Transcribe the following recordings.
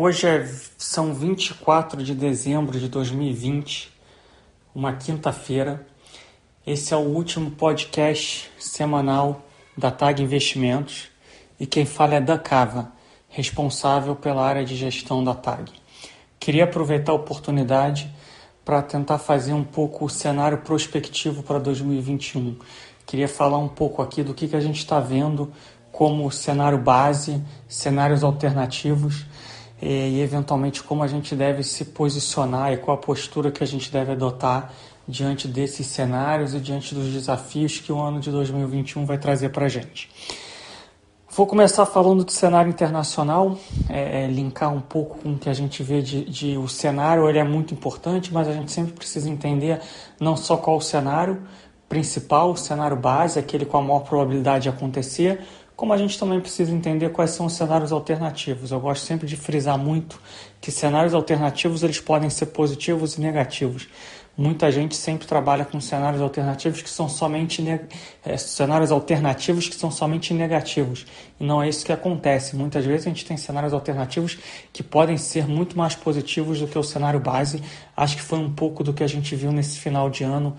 Hoje é, são 24 de dezembro de 2020, uma quinta-feira. Esse é o último podcast semanal da TAG Investimentos e quem fala é da Cava, responsável pela área de gestão da TAG. Queria aproveitar a oportunidade para tentar fazer um pouco o cenário prospectivo para 2021. Queria falar um pouco aqui do que, que a gente está vendo como cenário base, cenários alternativos e, eventualmente como a gente deve se posicionar e qual a postura que a gente deve adotar diante desses cenários e diante dos desafios que o ano de 2021 vai trazer para a gente. Vou começar falando do cenário internacional, é, é, linkar um pouco com o que a gente vê de, de, o cenário, ele é muito importante, mas a gente sempre precisa entender não só qual o cenário principal, o cenário base, aquele com a maior probabilidade de acontecer, como a gente também precisa entender quais são os cenários alternativos. Eu gosto sempre de frisar muito que cenários alternativos eles podem ser positivos e negativos. Muita gente sempre trabalha com cenários alternativos que são somente é, cenários alternativos que são somente negativos. E não é isso que acontece. Muitas vezes a gente tem cenários alternativos que podem ser muito mais positivos do que o cenário base. Acho que foi um pouco do que a gente viu nesse final de ano,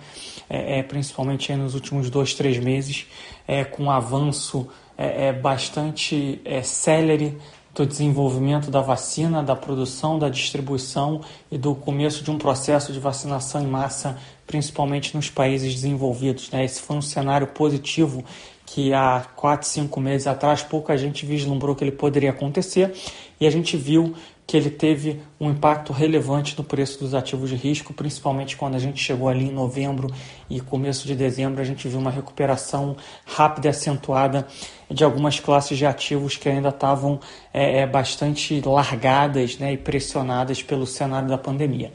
é, é, principalmente nos últimos dois, três meses, é, com o avanço é, é bastante é, célere do desenvolvimento da vacina, da produção, da distribuição e do começo de um processo de vacinação em massa, principalmente nos países desenvolvidos. Né? Esse foi um cenário positivo que há 4, 5 meses atrás pouca gente vislumbrou que ele poderia acontecer e a gente viu que ele teve um impacto relevante no preço dos ativos de risco, principalmente quando a gente chegou ali em novembro e começo de dezembro, a gente viu uma recuperação rápida e acentuada de algumas classes de ativos que ainda estavam é, é bastante largadas né, e pressionadas pelo cenário da pandemia.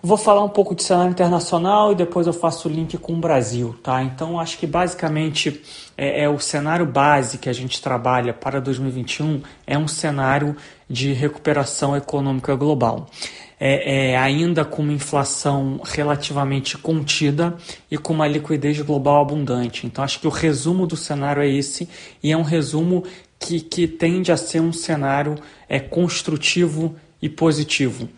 Vou falar um pouco de cenário internacional e depois eu faço o link com o Brasil, tá? Então acho que basicamente é, é, o cenário base que a gente trabalha para 2021 é um cenário de recuperação econômica global. É, é, ainda com uma inflação relativamente contida e com uma liquidez global abundante. Então, acho que o resumo do cenário é esse, e é um resumo que, que tende a ser um cenário é, construtivo e positivo.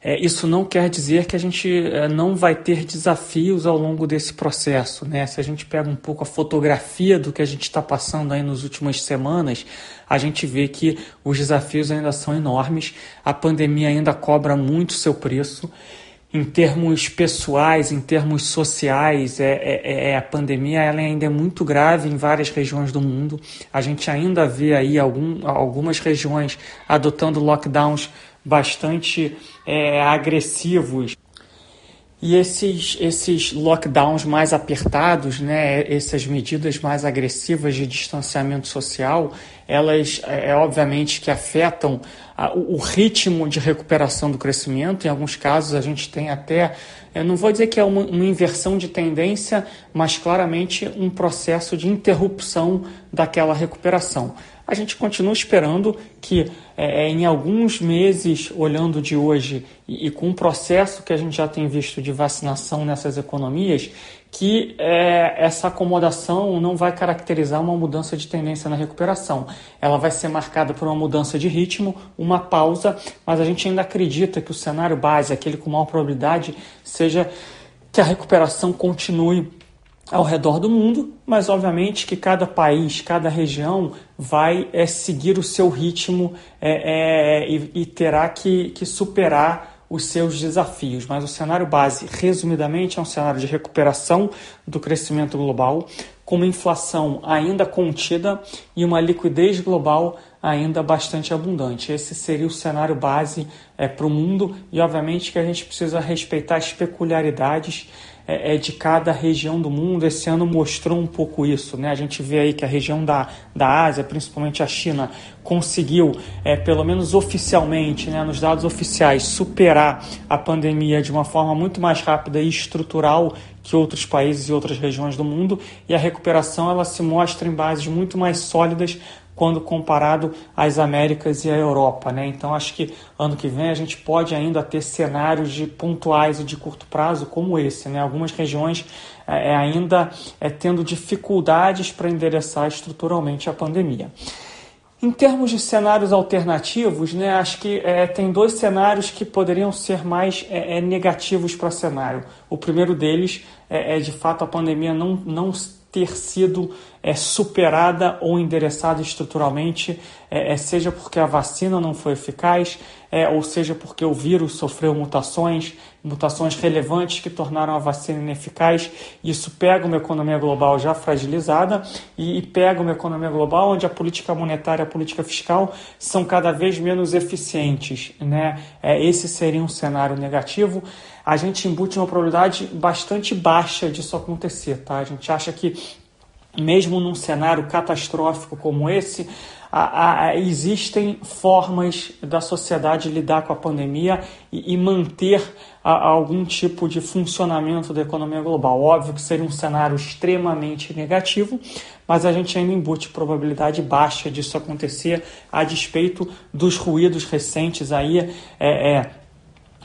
É, isso não quer dizer que a gente é, não vai ter desafios ao longo desse processo. Né? Se a gente pega um pouco a fotografia do que a gente está passando aí nas últimas semanas, a gente vê que os desafios ainda são enormes, a pandemia ainda cobra muito seu preço. Em termos pessoais, em termos sociais, é, é, é, a pandemia ela ainda é muito grave em várias regiões do mundo. A gente ainda vê aí algum, algumas regiões adotando lockdowns bastante é, agressivos. E esses, esses lockdowns mais apertados, né, essas medidas mais agressivas de distanciamento social, elas é, é obviamente que afetam a, o ritmo de recuperação do crescimento. Em alguns casos a gente tem até, eu não vou dizer que é uma, uma inversão de tendência, mas claramente um processo de interrupção daquela recuperação a gente continua esperando que é, é, em alguns meses, olhando de hoje e, e, com o processo que a gente já tem visto de vacinação nessas economias, que é, essa acomodação não vai caracterizar uma mudança de tendência na recuperação. Ela vai ser marcada por uma mudança de ritmo, uma pausa, mas a gente ainda acredita que o cenário base, aquele com maior probabilidade, seja que a recuperação continue ao redor do mundo, mas obviamente que cada país, cada região vai é, seguir o seu ritmo é, é, e, e, terá que, que superar os seus desafios. Mas o cenário base, resumidamente, é um cenário de recuperação do crescimento global, com uma inflação ainda contida e uma liquidez global ainda bastante abundante. Esse seria o cenário base é, para o mundo e, obviamente, que a gente precisa respeitar as peculiaridades é, é, de cada região do mundo. Esse ano mostrou um pouco isso. Né? A gente vê aí que a região da, da Ásia, principalmente a China, conseguiu, é, pelo menos oficialmente, né, nos dados oficiais, superar a pandemia de uma forma muito mais rápida e estrutural que outros países e outras regiões do mundo e a recuperação ela se mostra em bases muito mais sólidas quando comparado às Américas e à Europa. Né? Então, acho que ano que vem a gente pode ainda ter cenários de pontuais e de curto prazo como esse. Né? Algumas regiões é, é ainda é, tendo dificuldades para endereçar estruturalmente a pandemia. Em termos de cenários alternativos, né, acho que é, tem dois cenários que poderiam ser mais é, é negativos para cenário. O primeiro deles é, é, de fato, a pandemia não, não ter sido é, superada ou endereçada estruturalmente, é, é, seja porque a vacina não foi eficaz, é, ou seja porque o vírus sofreu mutações, mutações relevantes que tornaram a vacina ineficaz. Isso pega uma economia global já fragilizada e, pega uma economia global onde a política monetária e a política fiscal são cada vez menos eficientes. Né? É, esse seria um cenário negativo a gente embute uma probabilidade bastante baixa disso acontecer, tá? A gente acha que mesmo num cenário catastrófico como esse, a, a, existem formas da sociedade lidar com a pandemia e, e manter a, algum tipo de funcionamento da economia global. Óbvio que seria um cenário extremamente negativo, mas a gente ainda embute probabilidade baixa disso acontecer, a despeito dos ruídos recentes aí. É, é,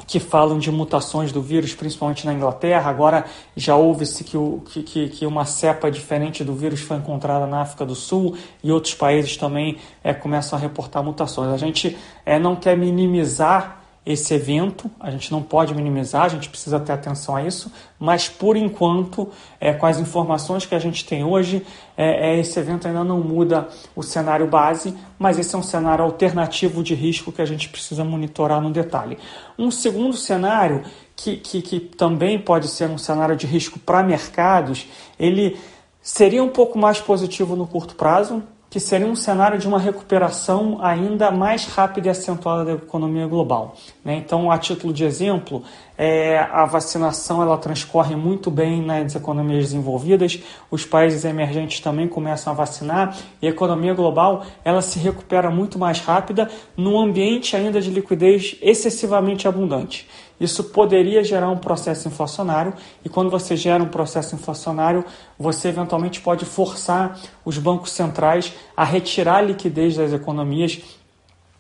que falam de mutações do vírus, principalmente na Inglaterra. Agora já houve-se que, que, que, uma cepa diferente do vírus foi encontrada na África do Sul e outros países também é, começam a reportar mutações. A gente é, não quer minimizar esse evento, a gente não pode minimizar, a gente precisa ter atenção a isso, mas por enquanto, é, com as informações que a gente tem hoje, é, é, esse evento ainda não muda o cenário base, mas esse é um cenário alternativo de risco que a gente precisa monitorar no detalhe. Um segundo cenário, que, que, que também pode ser um cenário de risco para mercados, ele seria um pouco mais positivo no curto prazo, que seria um cenário de uma recuperação ainda mais rápida e acentuada da economia global. Né? Então, a título de exemplo, é, a vacinação ela transcorre muito bem nas economias desenvolvidas, os países emergentes também começam a vacinar e a economia global ela se recupera muito mais rápida num ambiente ainda de liquidez excessivamente abundante. Isso poderia gerar um processo inflacionário, e quando você gera um processo inflacionário, você eventualmente pode forçar os bancos centrais a retirar liquidez das economias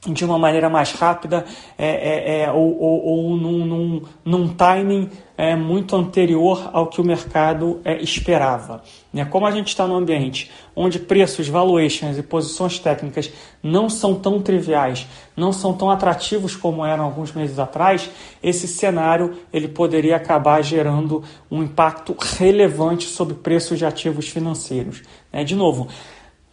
de uma maneira mais rápida é, é, é, ou, ou, ou num, num, num, timing é, muito anterior ao que o mercado é, esperava. Né? Como a gente está num ambiente onde preços, valuations e posições técnicas não são tão triviais, não são tão atrativos como eram alguns meses atrás, esse cenário ele poderia acabar gerando um impacto relevante sobre preços de ativos financeiros. Né? De novo,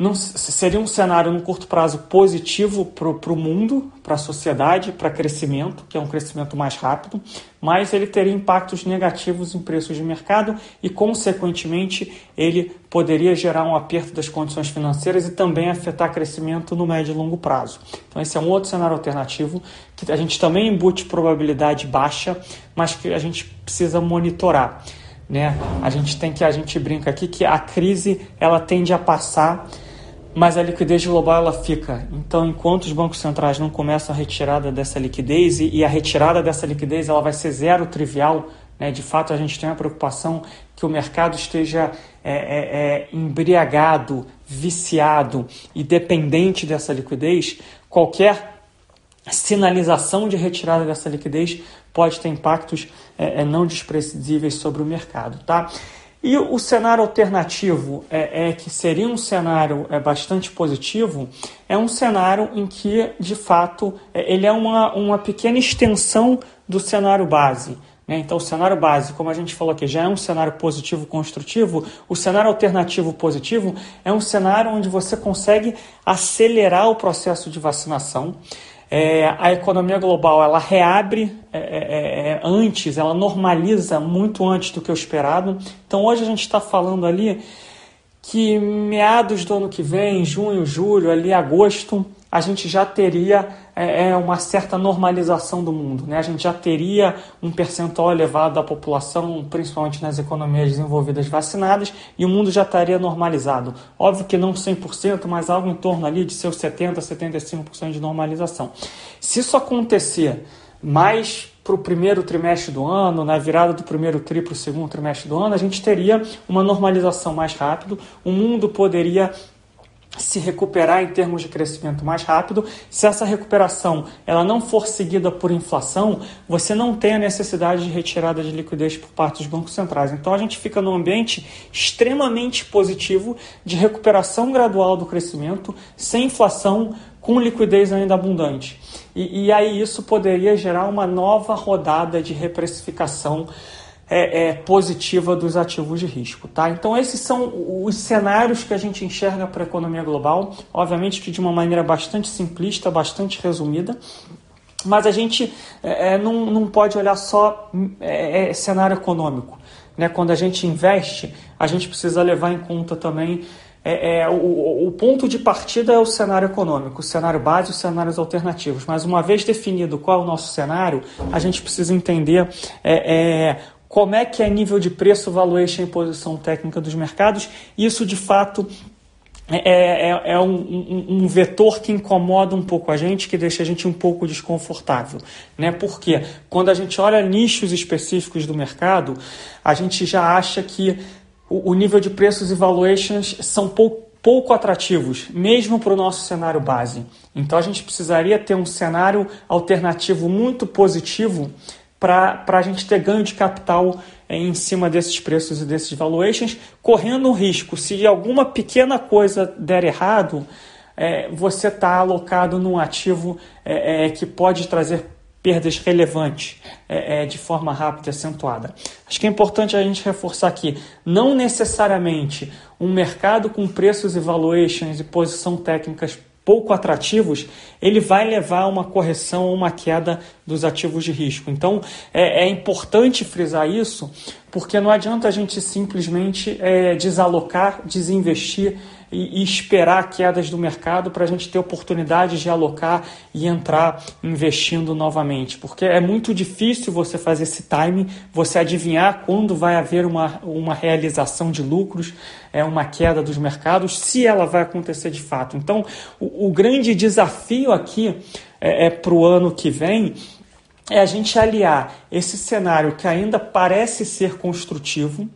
não, seria um cenário no curto prazo positivo para o mundo, para a sociedade, para crescimento, que é um crescimento mais rápido, mas ele teria impactos negativos em preços de mercado e, consequentemente, ele poderia gerar um aperto das condições financeiras e também afetar crescimento no médio e longo prazo. Então, esse é um outro cenário alternativo que a gente também embute probabilidade baixa, mas que a gente precisa monitorar. Né? A gente tem que a gente brinca aqui que a crise ela tende a passar mas a liquidez global ela fica. Então, enquanto os bancos centrais não começam a retirada dessa liquidez, e, a retirada dessa liquidez ela vai ser zero trivial, né? de fato a gente tem a preocupação que o mercado esteja é, é, é, embriagado, viciado e dependente dessa liquidez, qualquer sinalização de retirada dessa liquidez pode ter impactos é, é não desprezíveis sobre o mercado. Tá? E o cenário alternativo, é, é, que seria um cenário é, bastante positivo, é um cenário em que, de fato, é, ele é uma, uma pequena extensão do cenário base. Né? Então, o cenário base, como a gente falou aqui, já é um cenário positivo construtivo. O cenário alternativo positivo é um cenário onde você consegue acelerar o processo de vacinação. É, a economia global ela reabre é, é, é, é, antes, ela normaliza muito antes do que o esperado. Então hoje a gente está falando ali que meados do ano que vem, junho, julho, ali agosto, a gente já teria é, é, uma certa normalização do mundo. Né? A gente já teria um percentual elevado da população, principalmente nas economias desenvolvidas vacinadas, e o mundo já estaria normalizado. Óbvio que não 100%, mas algo em torno ali de seus 70%, 75% de normalização. Se isso acontecer mais para o primeiro trimestre do ano, na virada do primeiro tri para o segundo trimestre do ano, a gente teria uma normalização mais rápido, o mundo poderia se recuperar em termos de crescimento mais rápido. Se essa recuperação ela não for seguida por inflação, você não tem a necessidade de retirada de liquidez por parte dos bancos centrais. Então a gente fica num ambiente extremamente positivo de recuperação gradual do crescimento, sem inflação, com liquidez ainda abundante. E, e aí isso poderia gerar uma nova rodada de reprecificação é, é, positiva dos ativos de risco. Tá? Então, esses são os cenários que a gente enxerga para a economia global, obviamente que de uma maneira bastante simplista, bastante resumida. Mas a gente é, é não, não pode olhar só é, é, cenário econômico. Né? Quando a gente investe, a gente precisa levar em conta também é, é, o, o, ponto de partida é o cenário econômico, o cenário base e os cenários alternativos. Mas uma vez definido qual é o nosso cenário, a gente precisa entender é, como é que é nível de preço, valuation e posição técnica dos mercados. Isso, de fato, é, é, é um, um, um, vetor que incomoda um pouco a gente, que deixa a gente um pouco desconfortável. Né? Porque quando a gente olha nichos específicos do mercado, a gente já acha que o, o nível de preços e valuations são pouco pouco atrativos, mesmo para o nosso cenário base. Então a gente precisaria ter um cenário alternativo muito positivo para a gente ter ganho de capital é, em cima desses preços e desses valuations, correndo o risco, se alguma pequena coisa der errado, é, você está alocado num ativo é, é, que pode trazer perdas relevantes é, é, de forma rápida e acentuada. Acho que é importante a gente reforçar aqui, não necessariamente um mercado com preços e valuations e posição técnicas pouco atrativos, ele vai levar a uma correção ou uma queda dos ativos de risco. Então é, é importante frisar isso, porque não adianta a gente simplesmente é, desalocar, desinvestir e, e esperar quedas do mercado para a gente ter oportunidade de alocar e entrar investindo novamente. Porque é muito difícil você fazer esse timing, você adivinhar quando vai haver uma, uma realização de lucros, é uma queda dos mercados, se ela vai acontecer de fato. Então, o, o grande desafio aqui é, é para o ano que vem é a gente aliar esse cenário que ainda parece ser construtivo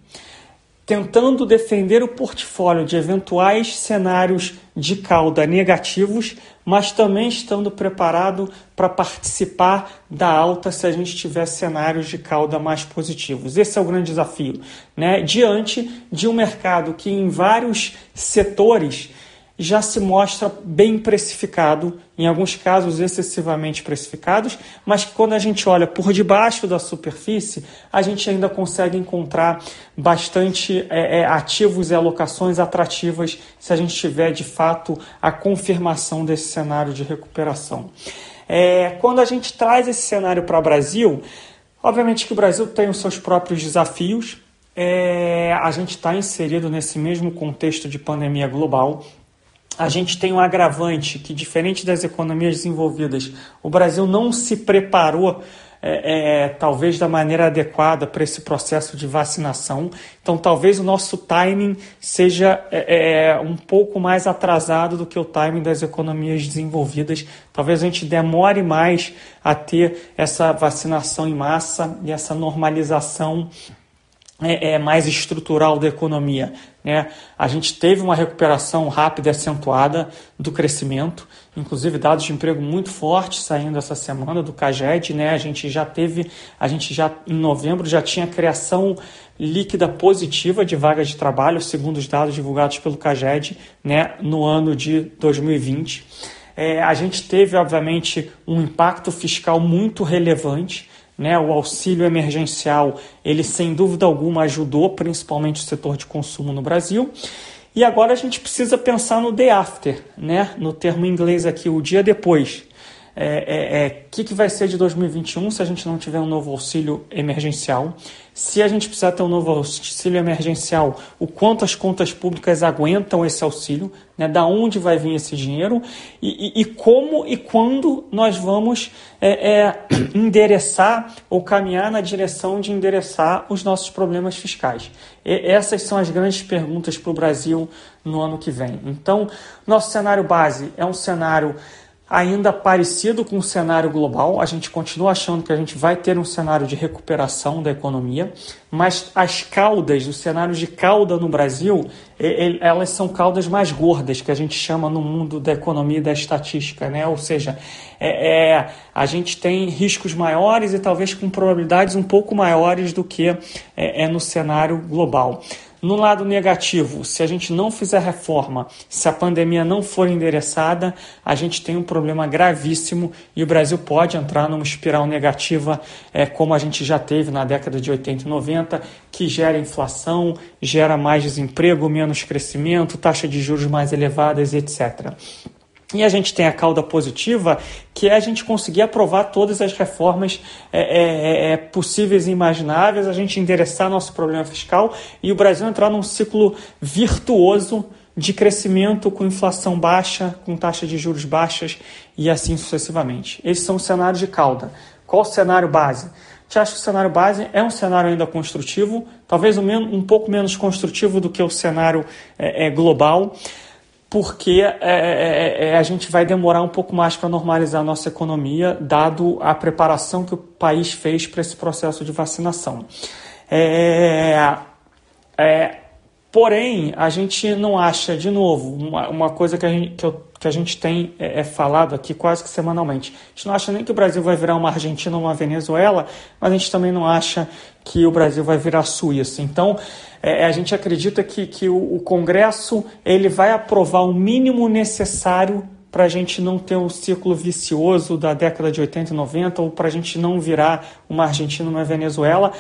tentando defender o portfólio de eventuais cenários de cauda negativos, mas também estando preparado para participar da alta se a gente tiver cenários de cauda mais positivos. Esse é o grande desafio, né? Diante de um mercado que em vários setores já se mostra bem precificado, em alguns casos excessivamente precificados, mas que quando a gente olha por debaixo da superfície, a gente ainda consegue encontrar bastante é, é, ativos e alocações atrativas se a gente tiver de fato a confirmação desse cenário de recuperação. É, quando a gente traz esse cenário para o Brasil, obviamente que o Brasil tem os seus próprios desafios, é, a gente está inserido nesse mesmo contexto de pandemia global a gente tem um agravante que, diferente das economias desenvolvidas, o Brasil não se preparou, é, é, talvez, da maneira adequada para esse processo de vacinação. Então, talvez o nosso timing seja é, é, um pouco mais atrasado do que o timing das economias desenvolvidas. Talvez a gente demore mais a ter essa vacinação em massa e essa normalização é, é, mais estrutural da economia. Né? A gente teve uma recuperação rápida e acentuada do crescimento, inclusive dados de emprego muito fortes saindo essa semana do CAGED. Né? A gente já teve, a gente já em novembro já tinha criação líquida positiva de vagas de trabalho, segundo os dados divulgados pelo CAGED né? no ano de 2020. É, a gente teve, obviamente, um impacto fiscal muito relevante né, o auxílio emergencial, ele sem dúvida alguma ajudou principalmente o setor de consumo no Brasil. E agora a gente precisa pensar no day after, né, no termo inglês aqui, o dia depois é, é, é, que, que vai ser de 2021 se a gente não tiver um novo auxílio emergencial. Se a gente precisar ter um novo auxílio emergencial, o quanto as contas públicas aguentam esse auxílio, né, da onde vai vir esse dinheiro e, e, e como e quando nós vamos é, é, endereçar ou caminhar na direção de endereçar os nossos problemas fiscais. E essas são as grandes perguntas para o Brasil no ano que vem. Então, nosso cenário base é um cenário ainda parecido com o cenário global. A gente continua achando que a gente vai ter um cenário de recuperação da economia, mas as caudas, os cenários de cauda no Brasil, elas são caudas mais gordas, que a gente chama no mundo da economia e da estatística, né? Ou seja, é, é a gente tem riscos maiores e talvez com probabilidades um pouco maiores do que é, é no cenário global. No lado negativo, se a gente não fizer reforma, se a pandemia não for endereçada, a gente tem um problema gravíssimo e o Brasil pode entrar numa espiral negativa, é, como a gente já teve na década de 80 e 90, que gera inflação, gera mais desemprego, menos crescimento, taxa de juros mais elevadas, etc. E a gente tem a cauda positiva, que é a gente conseguir aprovar todas as reformas é, é, é, é, possíveis e imagináveis, a gente endereçar nosso problema fiscal e o Brasil entrar num ciclo virtuoso de crescimento com inflação baixa, com taxa de juros baixas e assim sucessivamente. Esses são os cenários de cauda. Qual o cenário base? Te acho que o cenário base é um cenário ainda construtivo, talvez um, um pouco menos construtivo do que o cenário é, é global porque é, é, é, a gente vai demorar um pouco mais para normalizar a nossa economia, dado a preparação que o país fez para esse processo de vacinação. É, é, porém, a gente não acha, de novo, uma, uma coisa que gente, que, eu, que a gente tem é, é, falado aqui quase que semanalmente. A gente não acha nem que o Brasil vai virar uma Argentina ou uma Venezuela, mas a gente também não acha que o Brasil vai virar Suíça. Então, é, a gente acredita que, que o, o Congresso ele vai aprovar o mínimo necessário para a gente não ter um ciclo vicioso da década de 80 e 90 ou para a gente não virar uma Argentina uma Venezuela.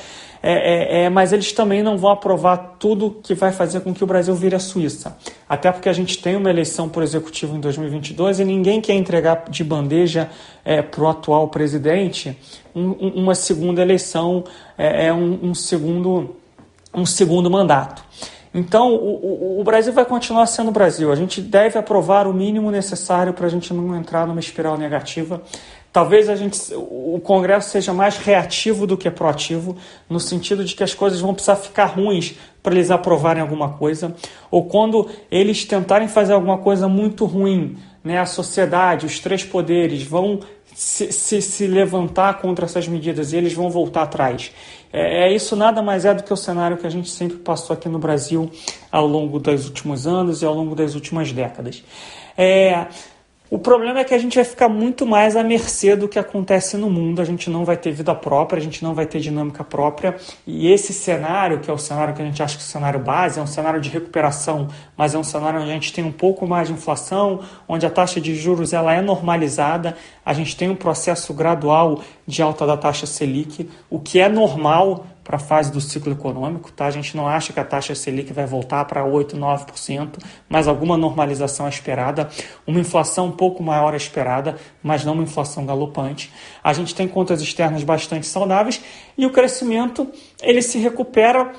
É, é, é, mas eles também não vão aprovar tudo que vai fazer com que o Brasil vire a Suíça. Até porque a gente tem uma eleição por executivo em 2022 e ninguém quer entregar de bandeja é, para o atual presidente um, uma segunda eleição, é, é um, um segundo um segundo mandato. Então, o, o, o, Brasil vai continuar sendo o Brasil. A gente deve aprovar o mínimo necessário para a gente não entrar numa espiral negativa. Talvez a gente, o Congresso seja mais reativo do que proativo, no sentido de que as coisas vão precisar ficar ruins para eles aprovarem alguma coisa, ou quando eles tentarem fazer alguma coisa muito ruim, né, a sociedade, os três poderes vão se, se, se levantar contra essas medidas e eles vão voltar atrás. É, é, isso nada mais é do que o cenário que a gente sempre passou aqui no Brasil ao longo dos últimos anos e ao longo das últimas décadas. É, o problema é que a gente vai ficar muito mais à mercê do que acontece no mundo, a gente não vai ter vida própria, a gente não vai ter dinâmica própria. E esse cenário, que é o cenário que a gente acha que é o cenário base, é um cenário de recuperação, mas é um cenário onde a gente tem um pouco mais de inflação, onde a taxa de juros ela é normalizada, a gente tem um processo gradual de alta da taxa Selic, o que é normal para a fase do ciclo econômico. Tá? A gente não acha que a taxa Selic vai voltar para 8%, 9%, mas alguma normalização é esperada. Uma inflação um pouco maior é esperada, mas não uma inflação galopante. A gente tem contas externas bastante saudáveis e o crescimento ele se recupera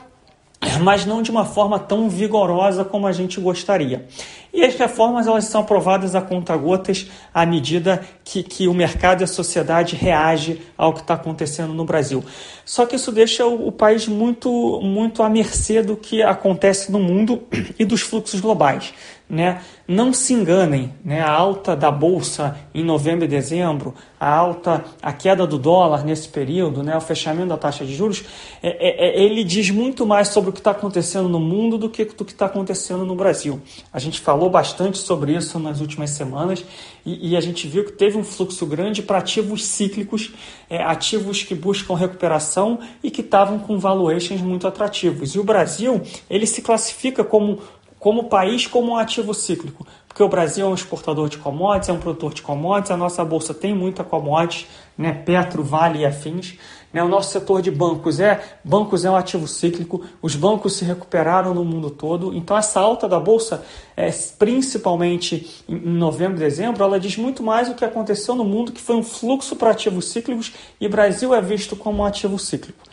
mas não de uma forma tão vigorosa como a gente gostaria. E as reformas elas são aprovadas a conta-gotas à medida que, que o mercado e a sociedade reage ao que está acontecendo no Brasil. Só que isso deixa o, o país muito, muito à mercê do que acontece no mundo e dos fluxos globais. Né? Não se enganem, né? a alta da bolsa em novembro e dezembro, a alta, a queda do dólar nesse período, né? o fechamento da taxa de juros, é, é, é ele diz muito mais sobre o que está acontecendo no mundo do que do que está acontecendo no Brasil. A gente falou bastante sobre isso nas últimas semanas e, e a gente viu que teve um fluxo grande para ativos cíclicos, é, ativos que buscam recuperação e que estavam com valuations muito atrativos. E o Brasil ele se classifica como como país, como um ativo cíclico. Porque o Brasil é um exportador de commodities, é um produtor de commodities, a nossa bolsa tem muita commodities, né? Petro, Vale e afins. Né? O nosso setor de bancos é bancos é um ativo cíclico, os bancos se recuperaram no mundo todo. Então essa alta da bolsa, é, principalmente em novembro dezembro, ela diz muito mais o que aconteceu no mundo, que foi um fluxo para ativos cíclicos e Brasil é visto como um ativo cíclico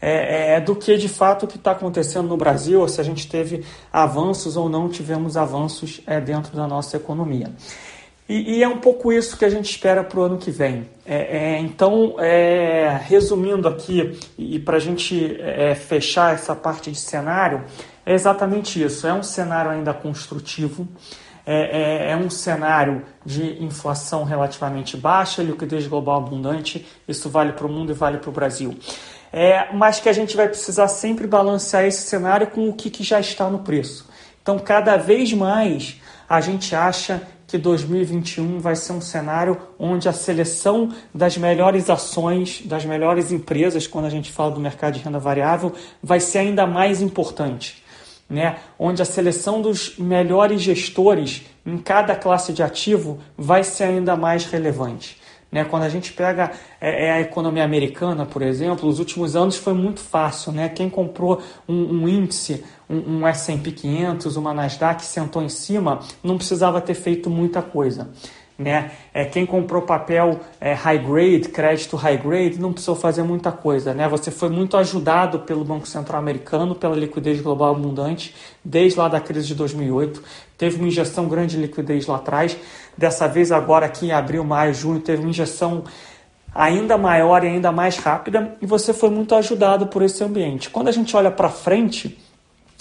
é, é, do que de fato que está acontecendo no Brasil, ou se a gente teve avanços ou não tivemos avanços é, dentro da nossa economia. E, e, é um pouco isso que a gente espera para o ano que vem. É, é, então, é, resumindo aqui, e para a gente é, fechar essa parte de cenário, é exatamente isso. É um cenário ainda construtivo. é, é, é, um cenário de inflação relativamente baixa, liquidez global abundante, isso vale para o mundo e vale para o Brasil. É, mas que a gente vai precisar sempre balancear esse cenário com o que, que já está no preço. Então, cada vez mais a gente acha que 2021 vai ser um cenário onde a seleção das melhores ações, das melhores empresas, quando a gente fala do mercado de renda variável, vai ser ainda mais importante. Né? Onde a seleção dos melhores gestores em cada classe de ativo vai ser ainda mais relevante. Né? Quando a gente pega é, é, a economia americana, por exemplo, os últimos anos foi muito fácil. Né? Quem comprou um, um índice, um, um S&P 500, uma Nasdaq, sentou em cima, não precisava ter feito muita coisa. Né? É, quem comprou papel é, high grade, crédito high grade, não precisou fazer muita coisa. Né? Você foi muito ajudado pelo Banco Central Americano, pela liquidez global abundante, desde lá da crise de 2008. Teve uma injeção grande de liquidez lá atrás. Dessa vez, agora aqui em abril, maio, junho, teve uma injeção ainda maior e ainda mais rápida. E você foi muito ajudado por esse ambiente. Quando a gente olha para frente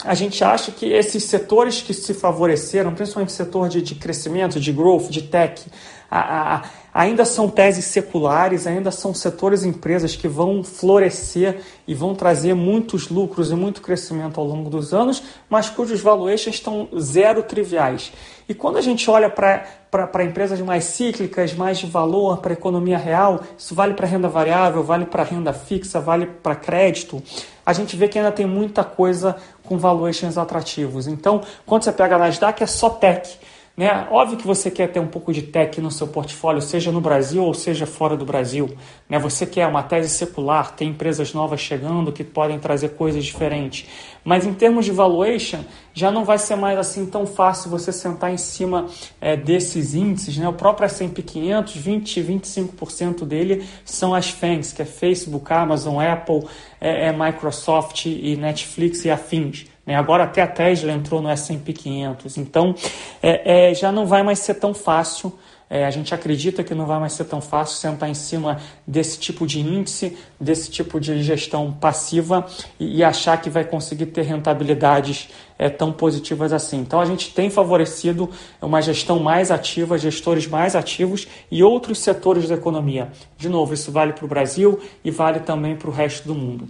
a gente acha que esses setores que se favoreceram, principalmente o setor de, de crescimento, de growth, de tech, a, a, ainda são teses seculares, ainda são setores e empresas que vão florescer e vão trazer muitos lucros e muito crescimento ao longo dos anos, mas cujos valuations estão zero triviais. E quando a gente olha para empresas mais cíclicas, mais de valor, para a economia real, isso vale para renda variável, vale para renda fixa, vale para crédito, a gente vê que ainda tem muita coisa com valuations atrativos. Então, quando você pega a Nasdaq, é só tech. Né? Óbvio que você quer ter um pouco de tech no seu portfólio, seja no Brasil ou seja fora do Brasil. Né? Você quer uma tese secular, tem empresas novas chegando que podem trazer coisas diferentes. Mas em termos de valuation, já não vai ser mais assim tão fácil você sentar em cima é, desses índices. Né? O próprio S&P 500, 20, 25% dele são as FANGs, que é Facebook, Amazon, Apple, é, é Microsoft e Netflix e afins. Né? Agora até a Tesla entrou no S&P 500. Então é, é, já não vai mais ser tão fácil. É, a gente acredita que não vai mais ser tão fácil sentar em cima desse tipo de índice, desse tipo de gestão passiva e, e achar que vai conseguir ter rentabilidades é, tão positivas assim. Então a gente tem favorecido uma gestão mais ativa, gestores mais ativos e outros setores da economia. De novo, isso vale para o Brasil e vale também para o resto do mundo.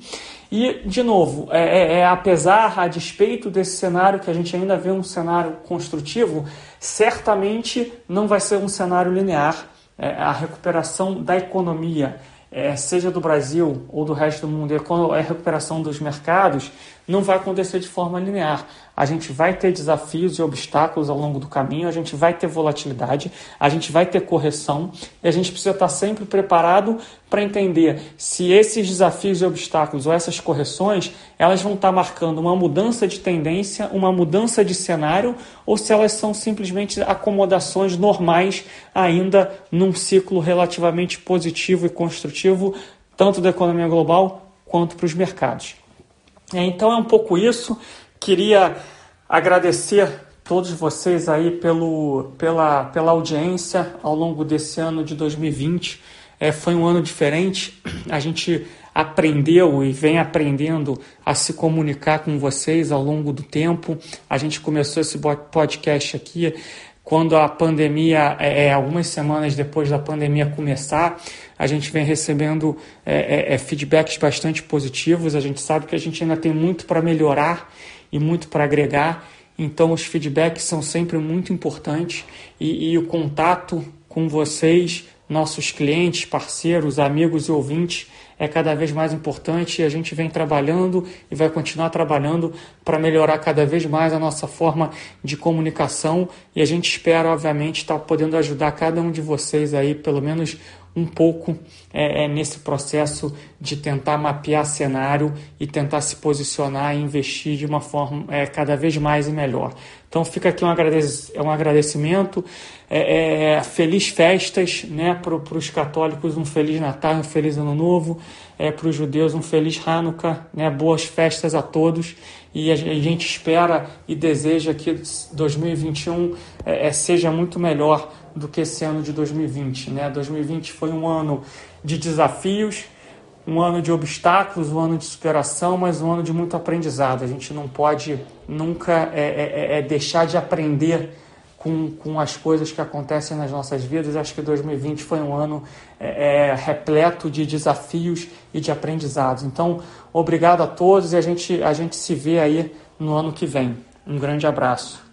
E, de novo, é, é, é, apesar, a despeito desse cenário, que a gente ainda vê um cenário construtivo, certamente não vai ser um cenário linear. É, a recuperação da economia, é, seja do Brasil ou do resto do mundo, a recuperação dos mercados, não vai acontecer de forma linear. A gente vai ter desafios e obstáculos ao longo do caminho, a gente vai ter volatilidade, a gente vai ter correção e a gente precisa estar sempre preparado para entender se esses desafios e obstáculos ou essas correções elas vão estar marcando uma mudança de tendência, uma mudança de cenário ou se elas são simplesmente acomodações normais ainda num ciclo relativamente positivo e construtivo tanto da economia global quanto para os mercados. É, então é um pouco isso. Queria agradecer todos vocês aí pelo, pela, pela audiência ao longo desse ano de 2020. É, foi um ano diferente. A gente aprendeu e vem aprendendo a se comunicar com vocês ao longo do tempo. A gente começou esse podcast aqui quando a pandemia, é, é, algumas semanas depois da pandemia começar, a gente vem recebendo é, é, é feedbacks bastante positivos. A gente sabe que a gente ainda tem muito para melhorar e muito para agregar. Então, os feedbacks são sempre muito importantes e, e o contato com vocês, nossos clientes, parceiros, amigos e ouvintes é cada vez mais importante e a gente vem trabalhando e vai continuar trabalhando para melhorar cada vez mais a nossa forma de comunicação. E a gente espera, obviamente, estar tá podendo ajudar cada um de vocês aí, pelo menos um pouco é, é, nesse processo de tentar mapear cenário e tentar se posicionar e investir de uma forma é, cada vez mais e melhor. Então fica aqui um, agradec um agradecimento, é, é, feliz festas né, para os católicos, um feliz Natal, um feliz Ano Novo, é, para os judeus um feliz Hanukkah, né, boas festas a todos e a gente espera e deseja que 2021 é, é, seja muito melhor do que esse ano de 2020. Né? 2020 foi um ano de desafios, um ano de obstáculos, um ano de superação, mas um ano de muito aprendizado. A gente não pode nunca é, é, é, é deixar de aprender com, com as coisas que acontecem nas nossas vidas. Acho que 2020 foi um ano é, é, repleto de desafios e de aprendizados. Então, obrigado a todos e a gente, a gente se vê aí no ano que vem. Um grande abraço.